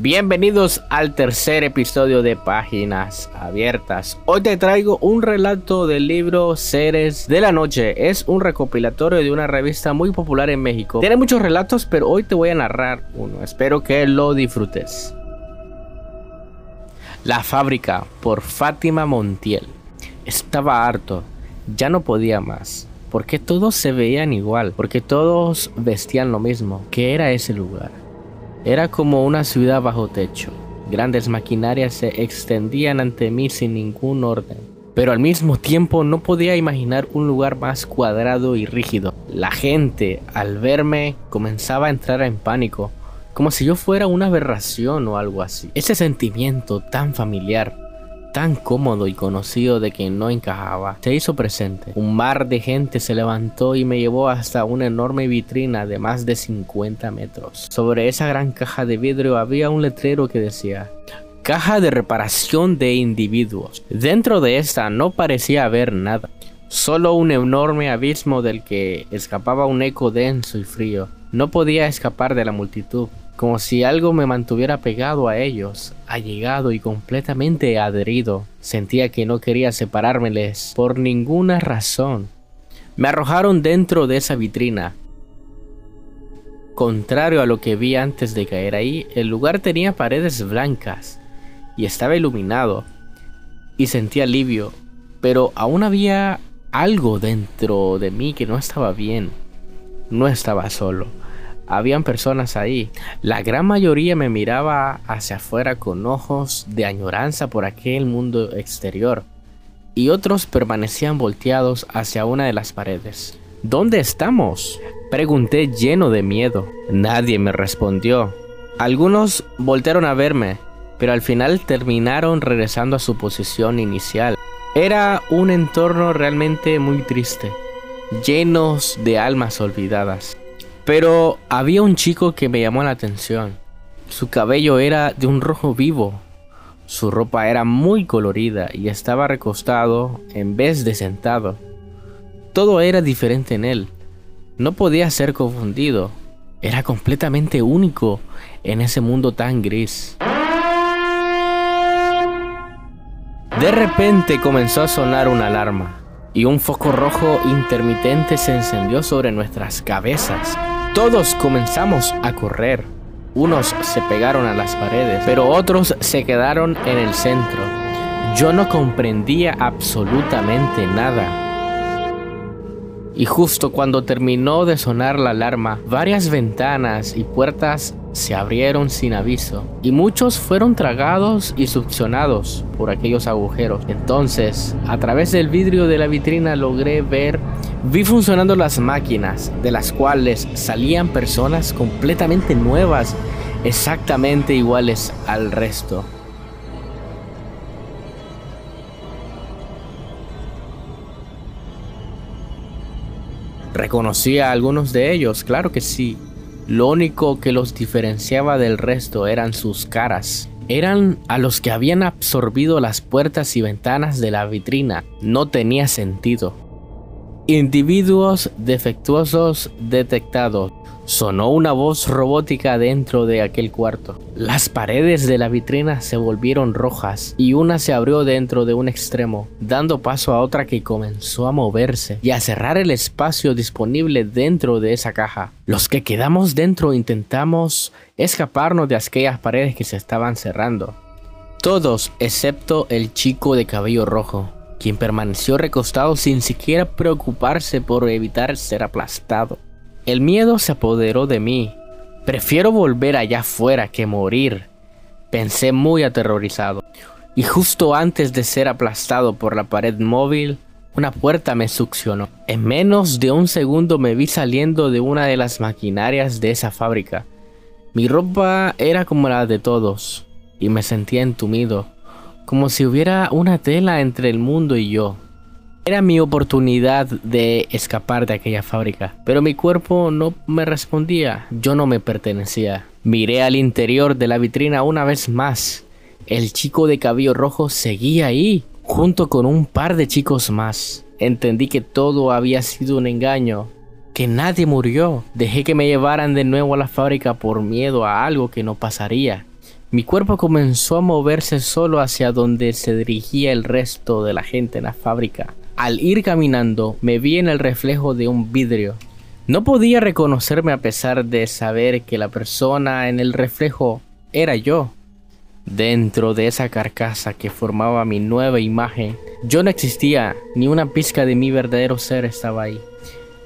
Bienvenidos al tercer episodio de Páginas Abiertas. Hoy te traigo un relato del libro Seres de la Noche. Es un recopilatorio de una revista muy popular en México. Tiene muchos relatos, pero hoy te voy a narrar uno. Espero que lo disfrutes. La fábrica por Fátima Montiel. Estaba harto, ya no podía más. Porque todos se veían igual, porque todos vestían lo mismo. ¿Qué era ese lugar? Era como una ciudad bajo techo. Grandes maquinarias se extendían ante mí sin ningún orden. Pero al mismo tiempo no podía imaginar un lugar más cuadrado y rígido. La gente, al verme, comenzaba a entrar en pánico, como si yo fuera una aberración o algo así. Ese sentimiento tan familiar tan cómodo y conocido de que no encajaba, se hizo presente. Un mar de gente se levantó y me llevó hasta una enorme vitrina de más de 50 metros. Sobre esa gran caja de vidrio había un letrero que decía Caja de reparación de individuos. Dentro de esta no parecía haber nada, solo un enorme abismo del que escapaba un eco denso y frío. No podía escapar de la multitud como si algo me mantuviera pegado a ellos, allegado y completamente adherido. Sentía que no quería separármeles por ninguna razón. Me arrojaron dentro de esa vitrina. Contrario a lo que vi antes de caer ahí, el lugar tenía paredes blancas y estaba iluminado. Y sentí alivio, pero aún había algo dentro de mí que no estaba bien. No estaba solo habían personas ahí. La gran mayoría me miraba hacia afuera con ojos de añoranza por aquel mundo exterior, y otros permanecían volteados hacia una de las paredes. ¿Dónde estamos? Pregunté lleno de miedo. Nadie me respondió. Algunos voltearon a verme, pero al final terminaron regresando a su posición inicial. Era un entorno realmente muy triste, llenos de almas olvidadas. Pero había un chico que me llamó la atención. Su cabello era de un rojo vivo. Su ropa era muy colorida y estaba recostado en vez de sentado. Todo era diferente en él. No podía ser confundido. Era completamente único en ese mundo tan gris. De repente comenzó a sonar una alarma y un foco rojo intermitente se encendió sobre nuestras cabezas. Todos comenzamos a correr. Unos se pegaron a las paredes, pero otros se quedaron en el centro. Yo no comprendía absolutamente nada. Y justo cuando terminó de sonar la alarma, varias ventanas y puertas se abrieron sin aviso y muchos fueron tragados y succionados por aquellos agujeros. Entonces, a través del vidrio de la vitrina logré ver, vi funcionando las máquinas, de las cuales salían personas completamente nuevas, exactamente iguales al resto. Reconocía a algunos de ellos, claro que sí. Lo único que los diferenciaba del resto eran sus caras. Eran a los que habían absorbido las puertas y ventanas de la vitrina. No tenía sentido. Individuos defectuosos detectados. Sonó una voz robótica dentro de aquel cuarto. Las paredes de la vitrina se volvieron rojas y una se abrió dentro de un extremo, dando paso a otra que comenzó a moverse y a cerrar el espacio disponible dentro de esa caja. Los que quedamos dentro intentamos escaparnos de aquellas paredes que se estaban cerrando. Todos excepto el chico de cabello rojo, quien permaneció recostado sin siquiera preocuparse por evitar ser aplastado. El miedo se apoderó de mí. Prefiero volver allá afuera que morir, pensé muy aterrorizado. Y justo antes de ser aplastado por la pared móvil, una puerta me succionó. En menos de un segundo me vi saliendo de una de las maquinarias de esa fábrica. Mi ropa era como la de todos, y me sentía entumido, como si hubiera una tela entre el mundo y yo. Era mi oportunidad de escapar de aquella fábrica, pero mi cuerpo no me respondía, yo no me pertenecía. Miré al interior de la vitrina una vez más. El chico de cabello rojo seguía ahí, junto con un par de chicos más. Entendí que todo había sido un engaño, que nadie murió. Dejé que me llevaran de nuevo a la fábrica por miedo a algo que no pasaría. Mi cuerpo comenzó a moverse solo hacia donde se dirigía el resto de la gente en la fábrica. Al ir caminando, me vi en el reflejo de un vidrio. No podía reconocerme a pesar de saber que la persona en el reflejo era yo. Dentro de esa carcasa que formaba mi nueva imagen, yo no existía, ni una pizca de mi verdadero ser estaba ahí.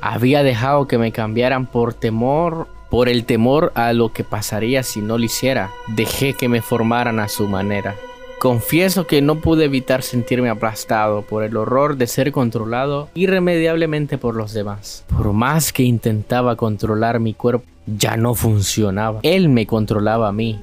Había dejado que me cambiaran por temor, por el temor a lo que pasaría si no lo hiciera. Dejé que me formaran a su manera. Confieso que no pude evitar sentirme aplastado por el horror de ser controlado irremediablemente por los demás. Por más que intentaba controlar mi cuerpo, ya no funcionaba. Él me controlaba a mí.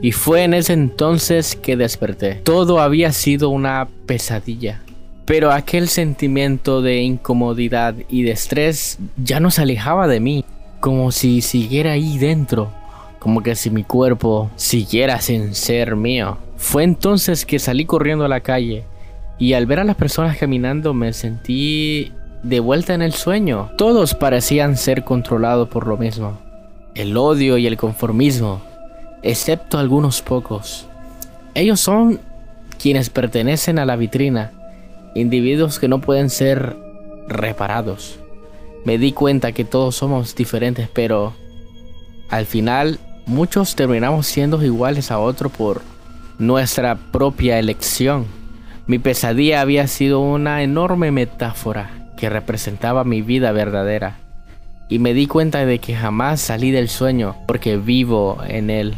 Y fue en ese entonces que desperté. Todo había sido una pesadilla. Pero aquel sentimiento de incomodidad y de estrés ya no se alejaba de mí, como si siguiera ahí dentro, como que si mi cuerpo siguiera sin ser mío. Fue entonces que salí corriendo a la calle y al ver a las personas caminando me sentí de vuelta en el sueño. Todos parecían ser controlados por lo mismo. El odio y el conformismo excepto algunos pocos. Ellos son quienes pertenecen a la vitrina, individuos que no pueden ser reparados. Me di cuenta que todos somos diferentes, pero al final muchos terminamos siendo iguales a otro por nuestra propia elección. Mi pesadilla había sido una enorme metáfora que representaba mi vida verdadera. Y me di cuenta de que jamás salí del sueño porque vivo en él.